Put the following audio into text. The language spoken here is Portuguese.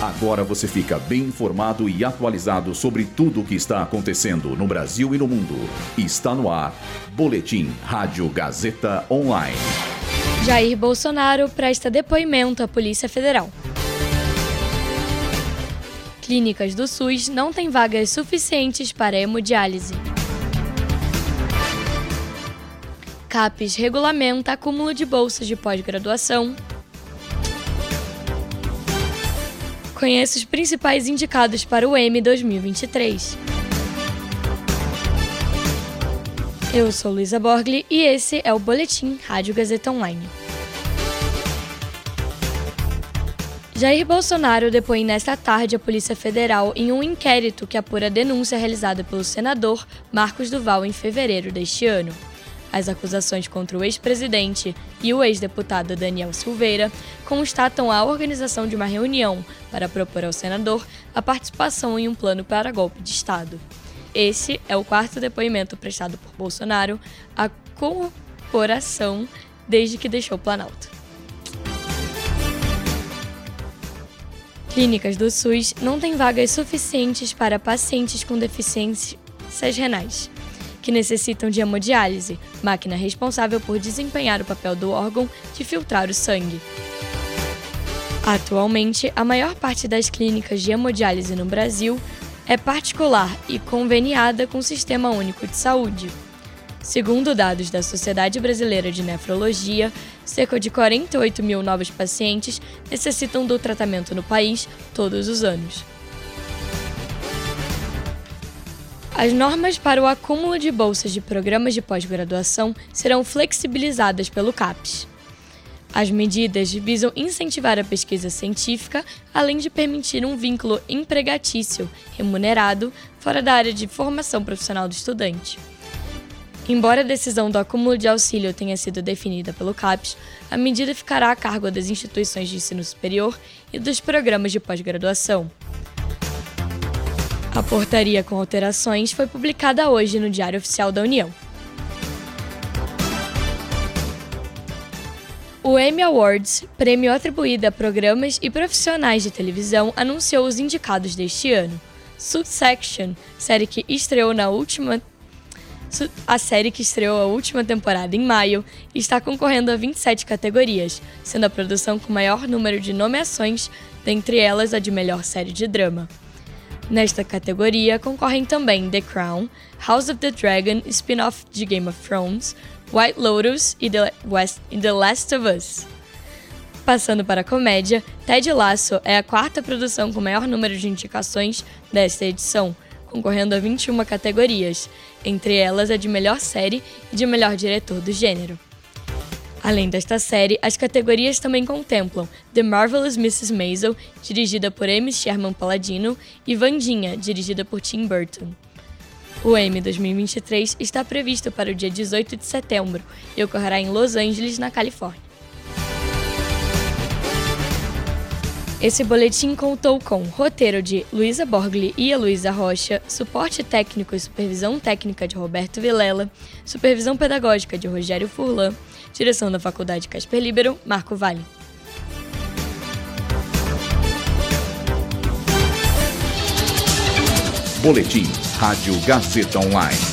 Agora você fica bem informado e atualizado sobre tudo o que está acontecendo no Brasil e no mundo. Está no ar. Boletim Rádio Gazeta Online. Jair Bolsonaro presta depoimento à Polícia Federal. Clínicas do SUS não têm vagas suficientes para hemodiálise. CAPES regulamenta acúmulo de bolsas de pós-graduação. Conheça os principais indicados para o M 2023. Eu sou Luísa Borgli e esse é o Boletim Rádio Gazeta Online. Jair Bolsonaro depõe nesta tarde a Polícia Federal em um inquérito que apura a denúncia realizada pelo senador Marcos Duval em fevereiro deste ano. As acusações contra o ex-presidente e o ex-deputado Daniel Silveira constatam a organização de uma reunião para propor ao senador a participação em um plano para golpe de Estado. Esse é o quarto depoimento prestado por Bolsonaro à corporação desde que deixou o Planalto. Clínicas do SUS não têm vagas suficientes para pacientes com deficiências renais que necessitam de hemodiálise, máquina responsável por desempenhar o papel do órgão de filtrar o sangue. Atualmente, a maior parte das clínicas de hemodiálise no Brasil é particular e conveniada com o Sistema Único de Saúde. Segundo dados da Sociedade Brasileira de Nefrologia, cerca de 48 mil novos pacientes necessitam do tratamento no país todos os anos. As normas para o acúmulo de bolsas de programas de pós-graduação serão flexibilizadas pelo CAPES. As medidas visam incentivar a pesquisa científica, além de permitir um vínculo empregatício remunerado fora da área de formação profissional do estudante. Embora a decisão do acúmulo de auxílio tenha sido definida pelo CAPES, a medida ficará a cargo das instituições de ensino superior e dos programas de pós-graduação. A portaria com alterações foi publicada hoje no Diário Oficial da União. O Emmy Awards, prêmio atribuído a programas e profissionais de televisão, anunciou os indicados deste ano. Succession, série que estreou na última a série que estreou a última temporada em maio está concorrendo a 27 categorias, sendo a produção com maior número de nomeações, dentre elas a de melhor série de drama. Nesta categoria concorrem também The Crown, House of the Dragon, spin-off de Game of Thrones, White Lotus e The, West, e the Last of Us. Passando para a comédia, Ted Lasso é a quarta produção com maior número de indicações desta edição, concorrendo a 21 categorias, entre elas a de melhor série e de melhor diretor do gênero. Além desta série, as categorias também contemplam The Marvelous Mrs. Maisel, dirigida por Amy Sherman Palladino, e Vandinha, dirigida por Tim Burton. O Emmy 2023 está previsto para o dia 18 de setembro e ocorrerá em Los Angeles, na Califórnia. Esse boletim contou com roteiro de Luísa Borgli e Luísa Rocha, suporte técnico e supervisão técnica de Roberto Vilela, supervisão pedagógica de Rogério Furlan, direção da Faculdade Casper Libero, Marco Vale. Boletim Rádio Gazeta Online.